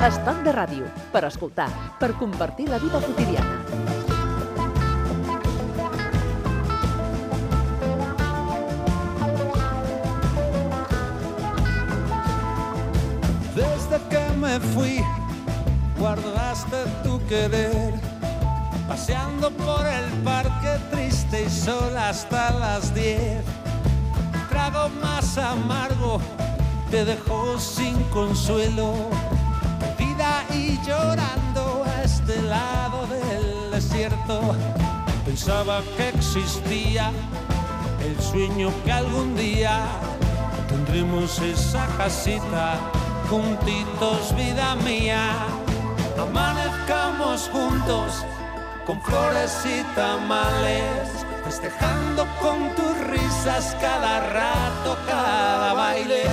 Estat de ràdio, per escoltar, per compartir la vida quotidiana. Desde que me fui, guardaste tu querer, paseando por el parque triste y sola hasta las diez. Trago más amargo te dejó sin consuelo, llorando a este lado del desierto. Pensaba que existía el sueño que algún día tendremos esa casita juntitos, vida mía. Amanezcamos juntos con flores y tamales, festejando con tus risas cada rato, cada baile.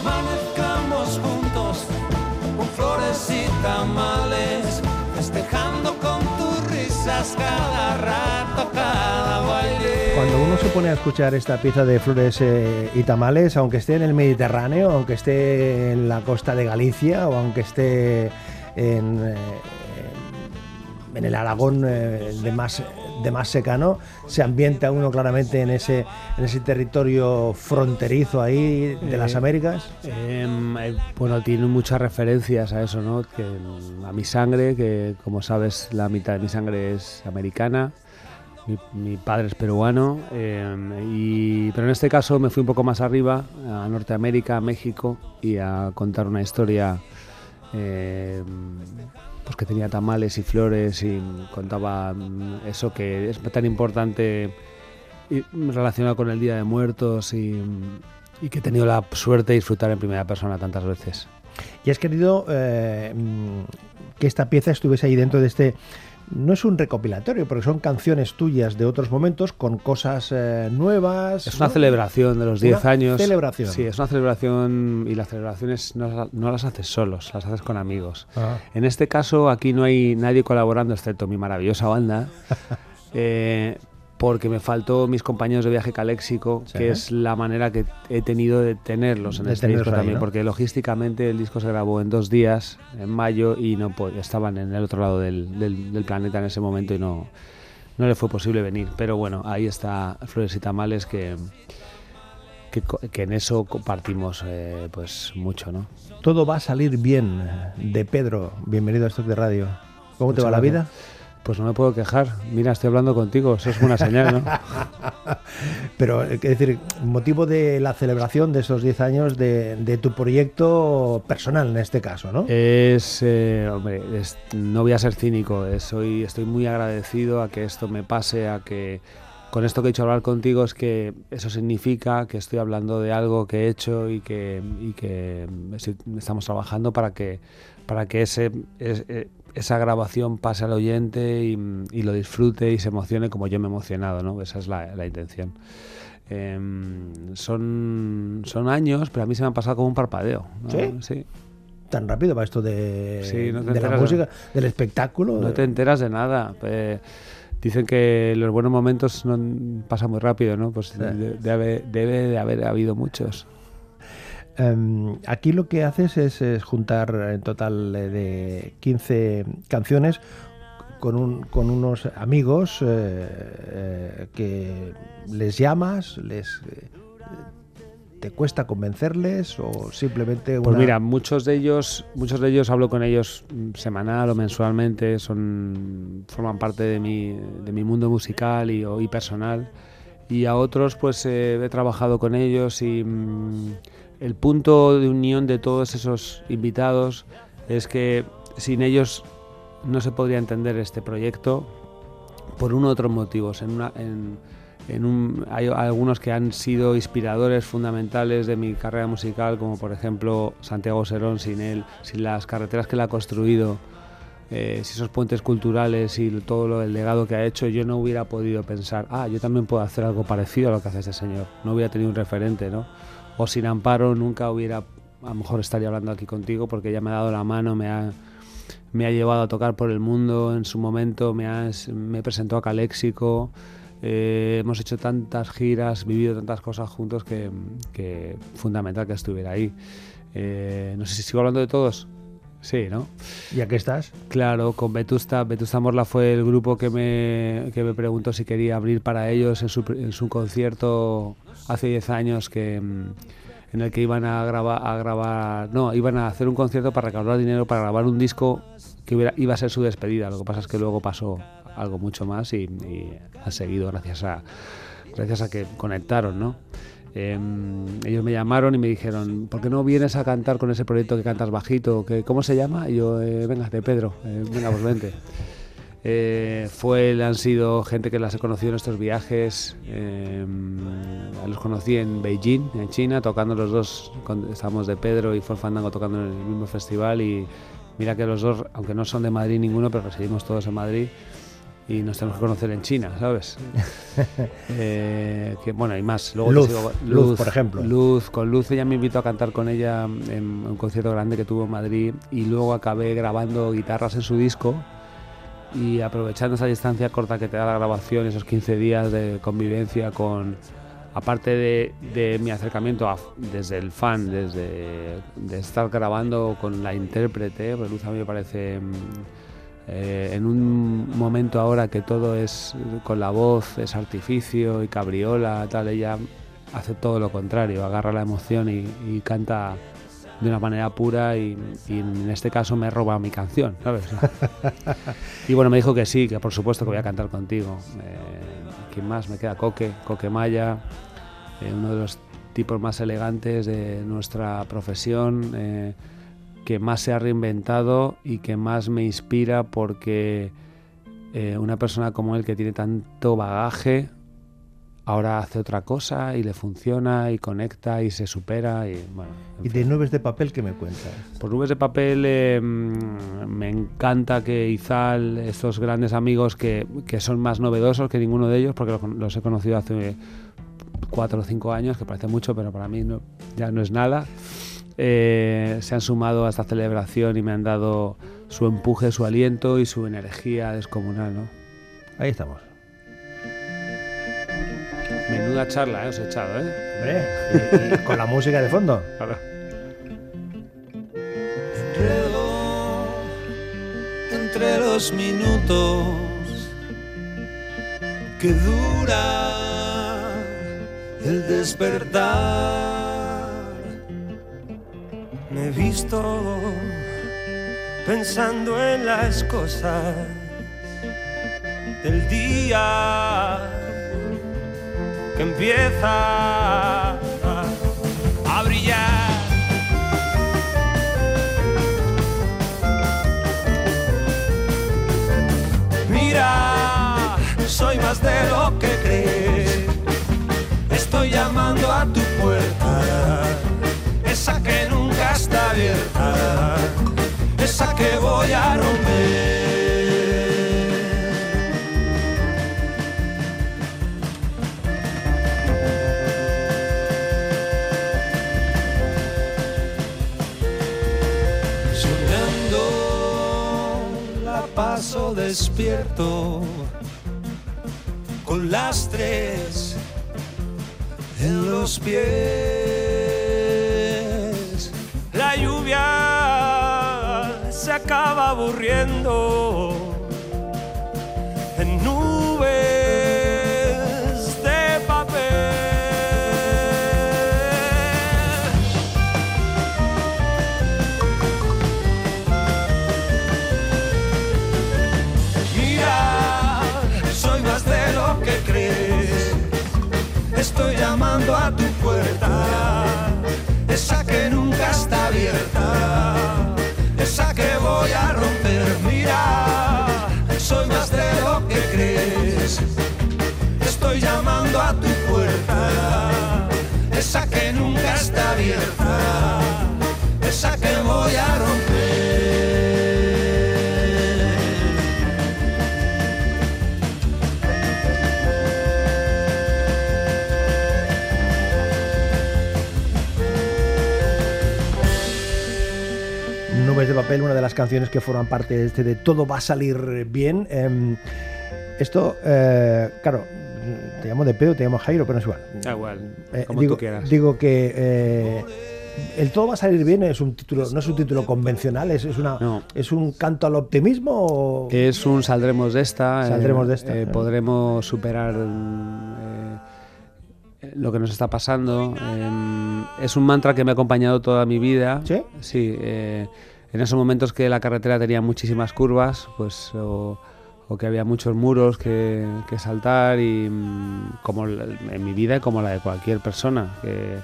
Amanezcamos flores y tamales, festejando con tus risas cada rato, cada baile. Cuando uno se pone a escuchar esta pieza de flores eh, y tamales, aunque esté en el Mediterráneo, aunque esté en la costa de Galicia o aunque esté en, eh, en el Aragón eh, de más de más secano, se ambienta uno claramente en ese en ese territorio fronterizo ahí de las Eh, Américas. Em, eh, bueno, tiene muchas referencias a eso, ¿no? Que, mm, a mi sangre, que como sabes, la mitad de mi sangre es americana. Mi, mi padre es peruano. em, y, pero en este caso me fui un poco más arriba, a Norteamérica, a México, y a contar una historia em, pues que tenía tamales y flores y contaba mm, eso que es tan importante relacionado con el Día de Muertos y, y que he tenido la suerte de disfrutar en primera persona tantas veces. Y has querido eh, mm, que esta pieza estuviese ahí dentro de este. No es un recopilatorio, porque son canciones tuyas de otros momentos con cosas eh, nuevas. Es una ¿no? celebración de los 10 Una años. celebración. Sí, es una celebración y las celebraciones no, las- no las haces solos, las haces con amigos. Ah. En este caso, aquí no hay nadie colaborando excepto mi maravillosa banda, eh, porque me faltó mis compañeros de viaje Caléxico, Sí. que es la manera que he tenido de tenerlos en De este tenerlos disco ahí, también, ¿no? porque logísticamente el disco se grabó en dos días, en mayo, y no estaban en el otro lado del, del- del planeta en ese momento y no, no le fue posible venir. Pero bueno, ahí está Flores y Tamales que... Que, que en eso compartimos eh, pues mucho, ¿no? Todo va a salir bien de Pedro. Bienvenido a Stock de Radio. ¿Cómo te va la vida? Pues no me puedo quejar. Mira, estoy hablando contigo, eso es buena señal, ¿no? Pero, es decir, motivo de la celebración de esos 10 años de, de tu proyecto personal en este caso, ¿no? Es, eh, hombre, es- no voy a ser cínico, soy, estoy muy agradecido a que esto me pase, a que con esto que he dicho hablar contigo es que eso significa que estoy hablando de algo que he hecho y que, y que estoy- estamos trabajando para que, para que ese, es- eh, esa grabación pase al oyente y, y lo disfrute y se emocione como yo me he emocionado, ¿no? Esa es la, la intención. Em, son, son años, pero a mí se me han pasado como un parpadeo. ¿no? ¿Sí? Sí. Tan rápido va esto de, Sí, no te de la de- música, del espectáculo. No te enteras de nada. Eh, dicen que los buenos momentos no pasan muy rápido, ¿no? Pues de- debe, debe de haber habido muchos. Em, aquí lo que haces es, es juntar en total eh, de 15 canciones con, un- con unos amigos eh, eh, que les llamas, les eh, te cuesta convencerles o simplemente Pues mira, muchos de ellos, muchos de ellos hablo con ellos mm, semanal o mensualmente, son forman parte de mi, de mi mundo musical y, personal. Y a otros pues eh, he trabajado con ellos y mm, el punto de unión de todos esos invitados es que sin ellos no se podría entender este proyecto por uno u otros motivos. Hay algunos que han sido inspiradores fundamentales de mi carrera musical, como por ejemplo Santiago Serón, sin él, sin las carreteras que él ha construido, eh, si esos puentes culturales y todo lo, el legado que ha hecho, yo no hubiera podido pensar, ah, yo también puedo hacer algo parecido a lo que hace este señor. No hubiera tenido un referente, ¿no? O sin Amparo nunca hubiera, a lo mejor estaría hablando aquí contigo porque ella me ha dado la mano, me ha, me ha llevado a tocar por el mundo en su momento, me, ha, me presentó a Caléxico, eh, hemos hecho tantas giras, vivido tantas cosas juntos que, que fundamental que estuviera ahí. Eh, no sé si sigo hablando de todos. Sí, ¿no? ¿Y aquí estás? Claro, con Vetusta. Vetusta Morla fue el grupo que me, que me preguntó si quería abrir para ellos en su, en su concierto hace 10 años que, mm, en el que iban a grabar, a grabar, no, iban a hacer un concierto para recaudar dinero para grabar un disco que hubiera, iba a ser su despedida. Lo que pasa es que luego pasó algo mucho más y, y ha seguido gracias a, gracias a que conectaron, ¿no? Eh, ellos me llamaron y me dijeron, ¿por qué no vienes a cantar con ese proyecto que cantas bajito? que ¿Cómo se llama? Y yo, eh, venga, de Pedro, eh, venga, pues vente. Eh, fue, han sido gente que las he conocido en estos viajes. Eh, los conocí en Beijing, en China, tocando los dos. Estábamos de Pedro y Fue Fandango tocando en el mismo festival. Y mira que los dos, aunque no son de Madrid ninguno, pero residimos todos en Madrid y nos tenemos que conocer en China, ¿sabes? eh, que, bueno, hay más. Luego Luz, sigo- Luz, por ejemplo. Luz, con Luz ella me invitó a cantar con ella en un concierto grande que tuvo en Madrid y luego acabé grabando guitarras en su disco y aprovechando esa distancia corta que te da la grabación, esos 15 días de convivencia con, aparte de, de mi acercamiento a- desde el fan, desde de estar grabando con la intérprete, porque Luz a mí me parece mm, eh, en un momento ahora que todo es con la voz, es artificio y cabriola, tal, ella hace todo lo contrario, agarra la emoción y, y canta de una manera pura y, y en este caso me roba mi canción, ¿sabes? y bueno, me dijo que sí, que por supuesto que voy a cantar contigo. Eh, ¿Quién más? Me queda Coque, Coque Maya, eh, uno de los tipos más elegantes de nuestra profesión, eh, que más se ha reinventado y que más me inspira porque eh, una persona como él que tiene tanto bagaje, ahora hace otra cosa y le funciona y conecta y se supera y bueno. en ¿Y de nubes de papel qué me cuentas? por nubes de papel eh, mm, me encanta que Izal, estos grandes amigos que, que son más novedosos que ninguno de ellos, porque los, los he conocido hace cuatro o cinco años, que parece mucho, pero para mí no- ya no es nada, eh, se han sumado a esta celebración y me han dado su empuje, su aliento y su energía descomunal. ¿no? Ahí estamos. Menuda charla, ¿eh? os he echado. ¿eh? Hombre, y- y con la música de fondo. Claro. entre los minutos que dura el despertar. Me he visto pensando en las cosas del día que empieza esa que voy a romper. Soñando la paso despierto con las tres en los pies. Lluvia se acaba aburriendo. En nubes puerta, esa que nunca está abierta, esa que voy a romper. Nubes de papel, una de las canciones que forman parte de este de Todo va a salir bien. Em, esto, eh, claro, te llamo de pedo, te llamo Jairo, pero no es igual. Da igual, Eh, como digo, tú quieras. digo que eh, el todo va a salir bien es un título, no es un título convencional, es, es una No. es un canto al optimismo o Es un saldremos de esta. Saldremos de esta, eh, eh. podremos superar eh, lo que nos está pasando. Eh, es un mantra que me ha acompañado toda mi vida. ¿Sí? Sí. eh, en esos momentos que la carretera tenía muchísimas curvas, pues o, o que había muchos muros que, que saltar y mm, como en mi vida y como la de cualquier persona. Que,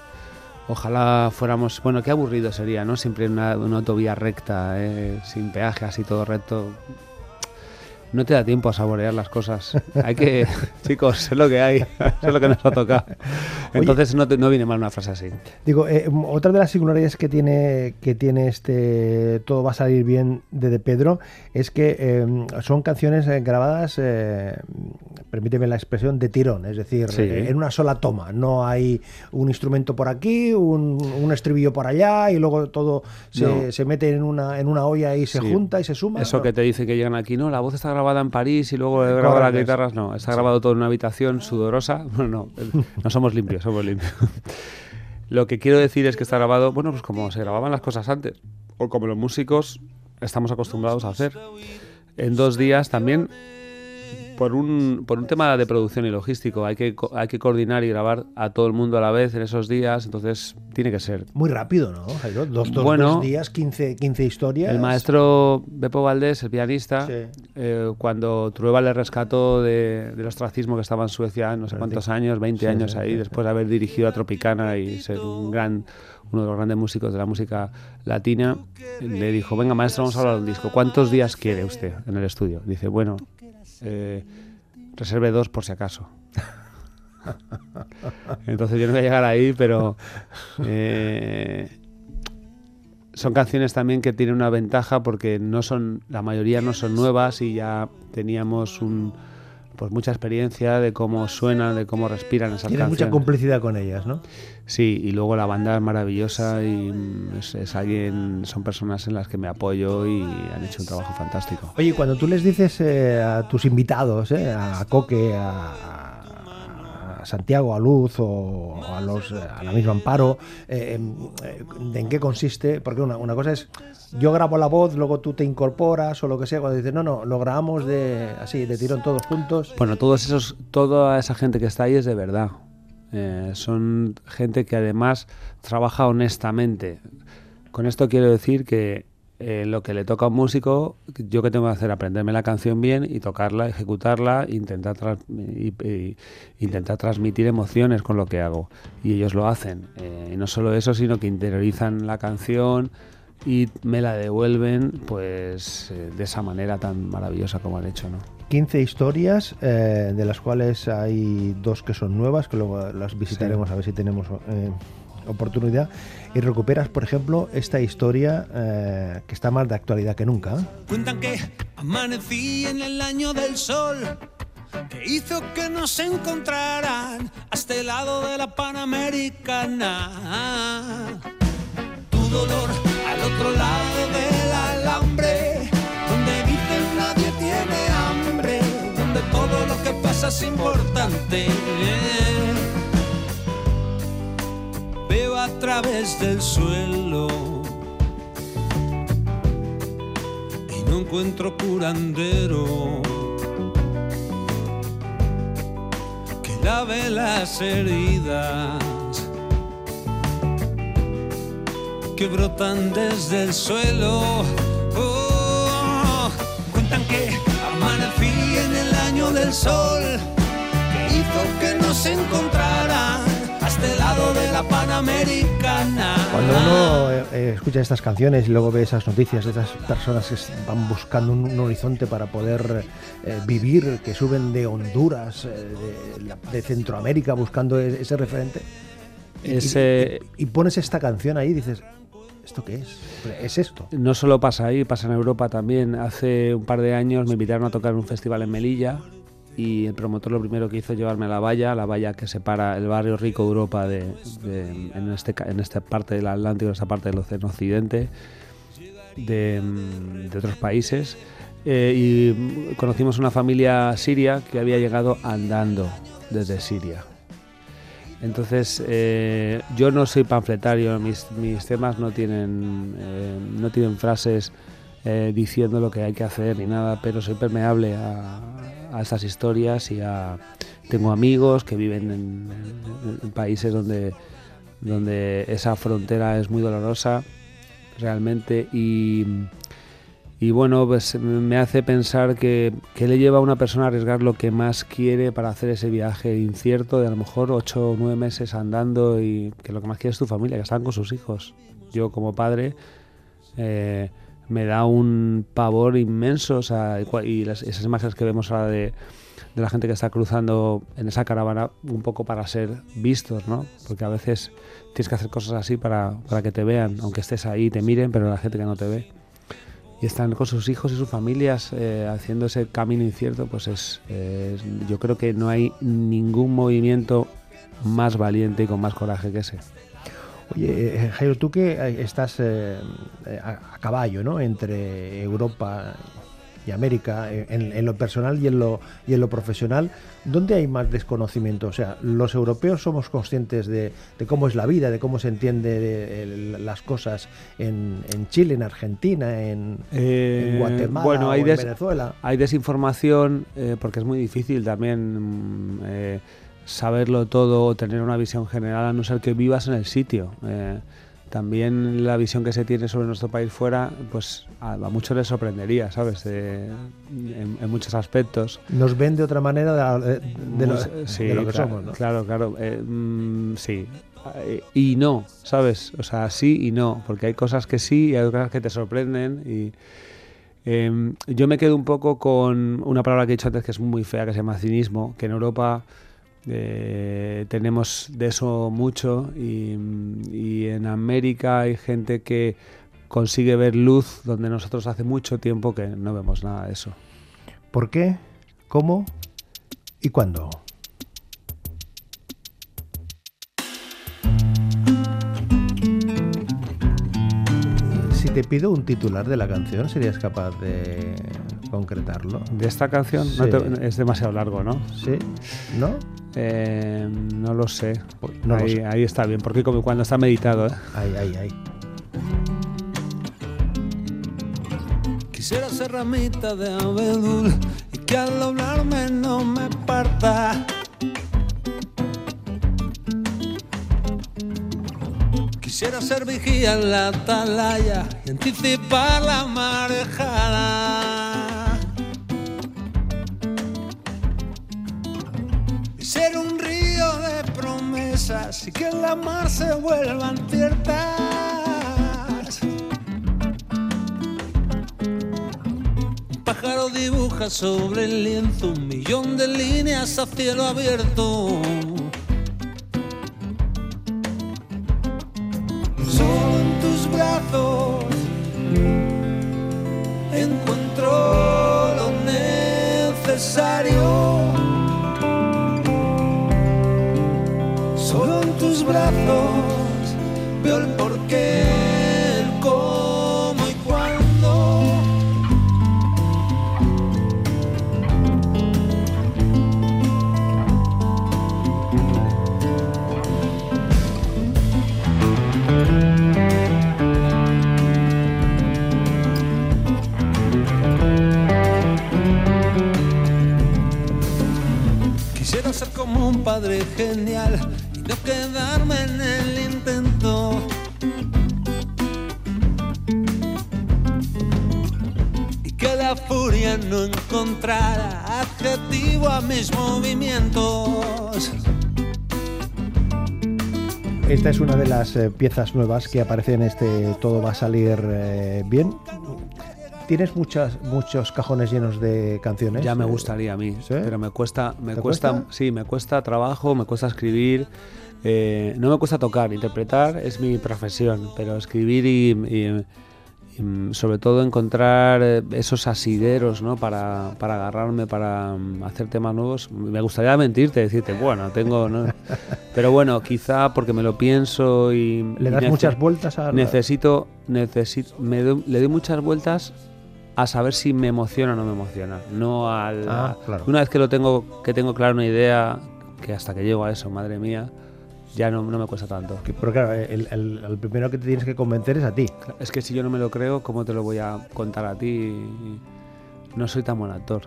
Ojalá fuéramos, bueno, qué aburrido sería, ¿no? Siempre una, una autovía recta, eh, sin peaje, así todo recto. No te da tiempo a saborear las cosas. Hay que, chicos, es lo que hay, es lo que nos ha tocado. Entonces no, te- no viene mal una frase así. Digo, eh, otra de las singularidades que tiene que tiene este Todo va a salir bien de, de Pedro es que eh, son canciones eh, grabadas, eh, permíteme la expresión, de tirón, es decir, Sí. eh, en una sola toma. No hay un instrumento por aquí, un, un estribillo por allá y luego todo se, No. se mete en una, en una olla y se Sí. junta y se suma. Eso ¿no? que te dice que llegan aquí, no, la voz está grabada en París y luego he grabado las guitarras, no, está grabado todo en una habitación sudorosa. No, no, no somos limpios, Lo que quiero decir es que está grabado, bueno, pues como se grababan las cosas antes, o como los músicos estamos acostumbrados a hacer. En dos días también, por un, por un tema de producción y logístico, hay que, hay que coordinar y grabar a todo el mundo a la vez en esos días, entonces tiene que ser Muy rápido, ¿no, Jairo? Dos, dos, Bueno. dos días, 15, 15 historias. El maestro Beppo Valdés, el pianista, Sí. eh, cuando Trueba le rescató de- del ostracismo que estaba en Suecia no sé cuántos años, 20 Sí, años ahí, sí, después de haber dirigido a Tropicana y ser un gran, uno de los grandes músicos de la música latina, le dijo, venga maestro, vamos a hablar de un disco. ¿Cuántos días quiere usted en el estudio? Dice, bueno, eh, reserve dos por si acaso. Entonces yo no voy a llegar ahí, pero eh, son canciones también que tienen una ventaja porque no son, la mayoría no son nuevas y ya teníamos un, pues mucha experiencia de cómo suenan, de cómo respiran esas Tienes mucha canciones. complicidad con ellas, ¿no? Sí, y luego la banda es maravillosa y mm, es, es alguien, son personas en las que me apoyo y han hecho un trabajo fantástico. Oye, cuando tú les dices eh, a tus invitados, eh, a Coque, a, a Santiago, a Luz o a, los, a la misma Amparo, eh, em, eh, ¿de en qué consiste? Porque una, una cosa es, yo grabo la voz, luego tú te incorporas o lo que sea, cuando dices, no, no, lo grabamos de así, de tirón todos juntos. Bueno, todos esos, toda esa gente que está ahí es de verdad. Eh, son gente que además trabaja honestamente. Con esto quiero decir que eh, lo que le toca a un músico, yo que tengo que hacer aprenderme la canción bien y tocarla, ejecutarla, intentar tras- y- y- intentar transmitir emociones con lo que hago. Y ellos lo hacen. Eh, y no solo eso, sino que interiorizan la canción y me la devuelven, pues eh, de esa manera tan maravillosa como han hecho, ¿no? 15 historias, eh, de las cuales hay dos que son nuevas, que luego las visitaremos a ver si tenemos oportunidad. Y recuperas, por ejemplo, esta historia eh, que está más de actualidad que nunca. ¿eh? Cuentan que amanecí en el año del sol que hizo que nos encontraran hasta el lado de la Panamericana. Tu dolor al otro lado del alambre, donde dicen nadie tiene hambre, donde todo lo que pasa es importante. Veo a través del suelo y no encuentro curandero que lave las heridas que brotan desde el suelo. Oh, cuentan que amanecí en el año del sol que hizo que nos encontraran el lado de la Panamericana. Cuando uno eh, eh, escucha estas canciones y luego ve esas noticias de esas personas que van buscando un, un horizonte para poder eh, vivir, que suben de Honduras, eh, de, de Centroamérica buscando e- ese referente, y- y- Ese- y, y pones esta canción ahí y dices, ¿esto qué es? Es esto. No solo pasa ahí, pasa en Europa también. Hace un par de años me invitaron a tocar en un festival en Melilla y el promotor lo primero que hizo es llevarme a la valla, la valla que separa el barrio rico Europa de, en, este, en esta parte del Atlántico, en esta parte del Océano Occidente, de, mm, otros países. Eh, y conocimos una familia siria que había llegado andando desde Siria. Entonces, eh, yo no soy panfletario, mis, mis temas no tienen, eh, no tienen frases diciendo lo que hay que hacer ni nada, pero soy permeable a, a estas historias y a, tengo amigos que viven en, en- en países donde, donde esa frontera es muy dolorosa realmente y, y bueno, pues me hace pensar que, que le lleva a una persona a arriesgar lo que más quiere para hacer ese viaje incierto de a lo mejor ocho o nueve meses andando y que lo que más quiere es tu familia, que están con sus hijos. Yo como padre eh, me da un pavor inmenso o sea, y las- esas imágenes que vemos ahora de, de la gente que está cruzando en esa caravana un poco para ser vistos, ¿no? Porque a veces tienes que hacer cosas así para, para que te vean, aunque estés ahí y te miren, pero la gente que no te ve. Y están con sus hijos y sus familias eh, haciendo ese camino incierto, pues es, es- yo creo que no hay ningún movimiento más valiente y con más coraje que ese. Oye, eh, Jairo, tú que eh, estás eh, eh, a, a caballo, ¿no? Entre Europa y América, eh, en, en lo personal y en lo, y en lo profesional, ¿dónde hay más desconocimiento? O sea, los europeos somos conscientes de, de cómo es la vida, de cómo se entiende de- las cosas en, en Chile, en Argentina, en, en Eh, Guatemala bueno, hay o en Venezuela. Hay desinformación eh, porque es muy difícil también mm, eh, saberlo todo o tener una visión general a no ser que vivas en el sitio. Eh, también la visión que se tiene sobre nuestro país fuera, pues a, a muchos les sorprendería, ¿sabes? De- en, en muchos aspectos. Nos ven de otra manera de, de lo, sí, de lo que claro, somos, ¿no? Claro, claro. eh, mm, sí. Eh, Y no, ¿sabes? O sea, sí y no, porque hay cosas que sí y hay cosas que te sorprenden. Y eh, yo me quedo un poco con una palabra que he dicho antes que es muy fea, que se llama cinismo, que en Europa eh, tenemos de eso mucho y, y en América hay gente que consigue ver luz donde nosotros hace mucho tiempo que no vemos nada de eso. ¿Por qué? ¿Cómo? ¿Y cuándo? Si te pido un titular de la canción, ¿serías capaz de concretarlo? De esta canción no Sí. te- es demasiado largo, ¿no? ¿Sí? ¿No? Eh, no lo sé. no lo ahí, sé. ahí está bien, porque como cuando está meditado. ¿eh? Ay, ay, ay. Quisiera ser ramita de abedul y que al hablarme no me parta. Quisiera ser vigía en la atalaya y anticipar la marejada. Y que en la mar se vuelvan ciertas. Un pájaro dibuja sobre el lienzo un millón de líneas a cielo abierto. Genial y no quedarme en el intento. Y que la furia no encontrara adjetivo a mis movimientos. Esta es una de las eh, piezas nuevas que aparece en este Todo va a salir eh, bien. ¿Tienes muchas, muchos cajones llenos de canciones? Ya me Eh, gustaría a mí, ¿sí? pero me cuesta, me ¿Te cuesta, cuesta? sí, me cuesta trabajo, me cuesta escribir. eh, no me cuesta tocar, interpretar es mi profesión, pero escribir y, y- y, mm, sobre todo encontrar eh, esos asideros, ¿no? Para, para agarrarme, para mm, hacer temas nuevos. Me gustaría mentirte, decirte, bueno, tengo, ¿no? pero bueno, quizá porque me lo pienso y ¿Le das muchas vueltas a Necesito, necesito, me doy- le doy muchas vueltas a saber si me emociona o no me emociona. No al. Ah, claro. Una vez que lo tengo, que tengo claro una idea, que hasta que llego a eso, madre mía, ya no, no me cuesta tanto. Pero claro, el, el- el primero que te tienes que convencer es a ti. Es que si yo no me lo creo, ¿cómo te lo voy a contar a ti? No soy tan buen actor.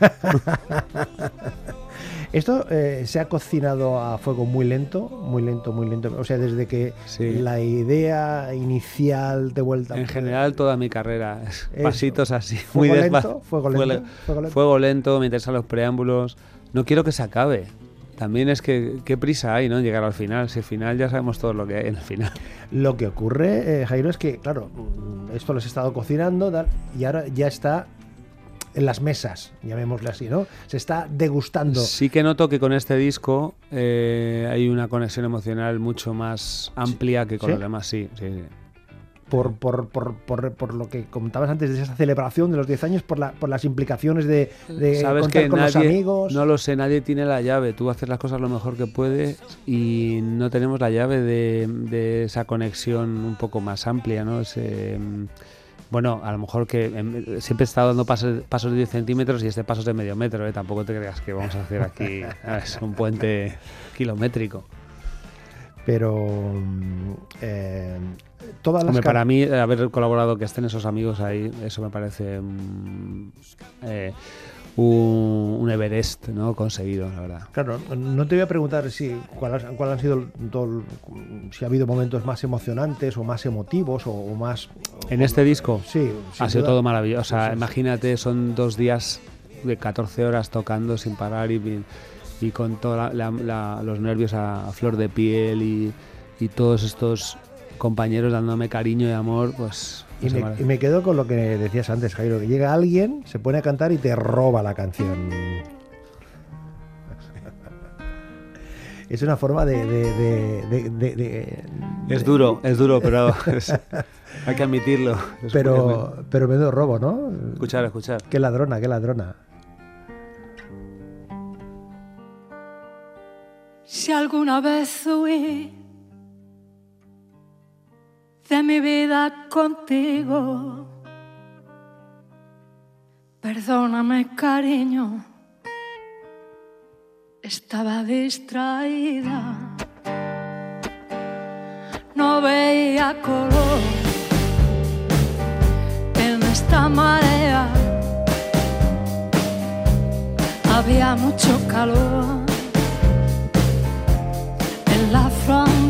Esto eh, se ha cocinado a fuego muy lento, muy lento, muy lento. O sea, desde que Sí. la idea inicial de vuelta. En general, toda mi carrera, es Eso. pasitos así, muy despacio. lento, fuego Fuego lento, le- fuego lento. fuego lento, me interesan los preámbulos. No quiero que se acabe. También es que qué prisa hay, ¿no? Llegar al final. Si al final ya sabemos todo lo que hay en el final. Lo que ocurre, eh, Jairo, es que, claro, mm, esto lo has estado cocinando tal, y ahora ya está en las mesas, llamémosle así, ¿no? Se está degustando. Sí que noto que con este disco eh, hay una conexión emocional mucho más amplia que con ¿Sí? los demás. Sí, sí, sí. por, por, por, por, por lo que comentabas antes de esa celebración de los 10 años, por, la, por las implicaciones de, de Sabes contar que con los nadie, amigos. no lo sé, nadie tiene la llave. Tú haces las cosas lo mejor que puedes y no tenemos la llave de, de esa conexión un poco más amplia, ¿no? Ese, bueno, a lo mejor que em, siempre he estado dando pasos, pasos de 10 centímetros y este paso es de medio metro, ¿eh? Tampoco te creas que vamos a hacer aquí un puente kilométrico. Pero mm, eh, todas las Hombre, para mí, eh, haber colaborado, que estén esos amigos ahí, eso me parece mm, un, un Everest ¿no? conseguido, la verdad. Claro, no te voy a preguntar si cuál, cuál han sido todo si ha habido momentos más emocionantes o más emotivos o, o más En este disco sí, ha sido duda. todo maravilloso. O sea, Sí, sí, sí. imagínate, son dos días de 14 horas tocando sin parar y, y con todos los nervios a, a flor de piel y, y todos estos compañeros dándome cariño y amor, pues... Y me, vale. y me quedo con lo que decías antes, Jairo, que llega alguien, se pone a cantar y te roba la canción. Es una forma de... de- de- de- de- de- Es duro, es duro, pero es- hay que admitirlo. Es- pero, pero menudo robo, ¿no? Escuchar, escuchar. Qué ladrona, qué ladrona. Si alguna vez huí de mi vida contigo, perdóname cariño, estaba distraída, no veía color. En esta marea, había mucho calor en la frontera.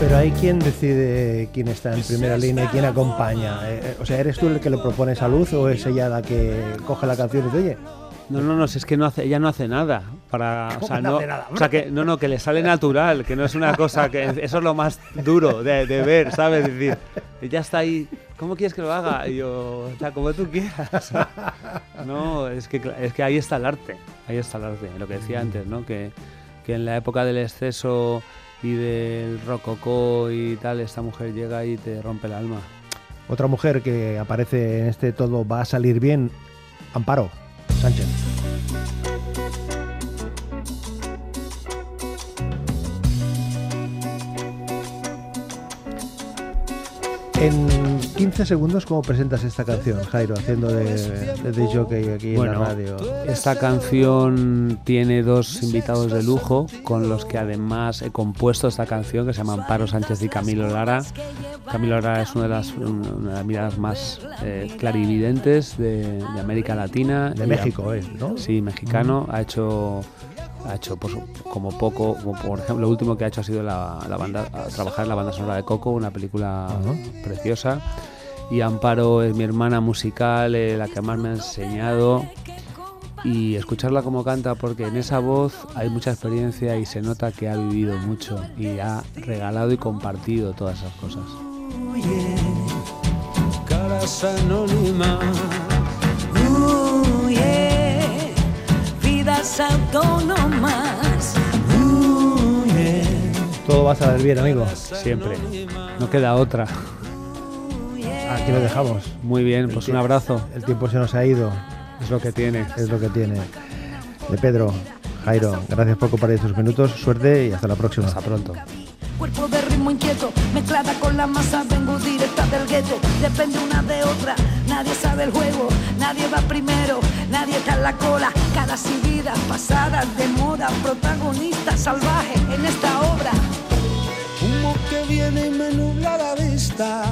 Pero hay quien decide quién está en primera línea y quién acompaña. Eh, eh, o sea, ¿eres tú el que le propones a Luz o es ella la que coge la canción y dice, oye, No, no, no, es que no hace, ella no hace nada para, o ¿Cómo sea, no o sea que no, no, que le sale natural, que no es una cosa que eso es lo más duro de, de ver, ¿sabes? Es decir, ella está ahí, ¿cómo quieres que lo haga? Y yo, sea, como tú quieras. No, es que es que ahí está el arte, ahí está el arte, lo que decía antes, ¿no? Que, que en la época del exceso y del rococó y tal, esta mujer llega y te rompe el alma. otra mujer que aparece en este todo va a salir bien? Amparo Sánchez. En 15 segundos, ¿cómo presentas esta canción, Jairo, haciendo de, de, de jockey aquí en la radio? Esta canción tiene dos invitados de lujo con los que además he compuesto esta canción que se llama Amparo Sánchez y Camilo Lara. Camilo Lara es una de las, una de las miradas más eh, clarividentes de, de América Latina. De México, ¿eh? ¿no? Sí, mexicano. Ha hecho, ha hecho pues, como poco, como por ejemplo, lo último que ha hecho ha sido la, la banda, trabajar en la banda sonora de Coco, una película Ajá. preciosa. Y Amparo es mi hermana musical, eh, la que más me ha enseñado. Y escucharla como canta, porque en esa voz hay mucha experiencia y se nota que ha vivido mucho y ha regalado y compartido todas esas cosas. caras anónimas. Todo va a salir bien, amigo. Siempre. No queda otra. aquí lo dejamos. Muy bien, pues un abrazo. El tiempo se nos ha ido. Es lo que tiene. Es lo que tiene. De Pedro, Jairo, gracias por compartir estos minutos. Suerte y hasta la próxima. Hasta pronto. Cuerpo de ritmo inquieto, mezclada con la masa, vengo directa del gueto. Depende una de otra, nadie sabe el juego, nadie va primero, nadie está en la cola. Cada vida pasadas de moda, protagonista salvaje en esta obra. Humo que viene y me nubla la vista,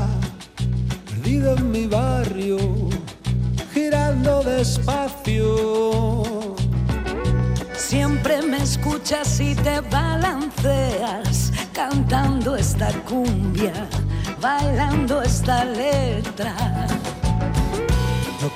perdido en mi barrio, girando despacio. Siempre me escuchas y te balanceas cantando esta cumbia, bailando esta letra. No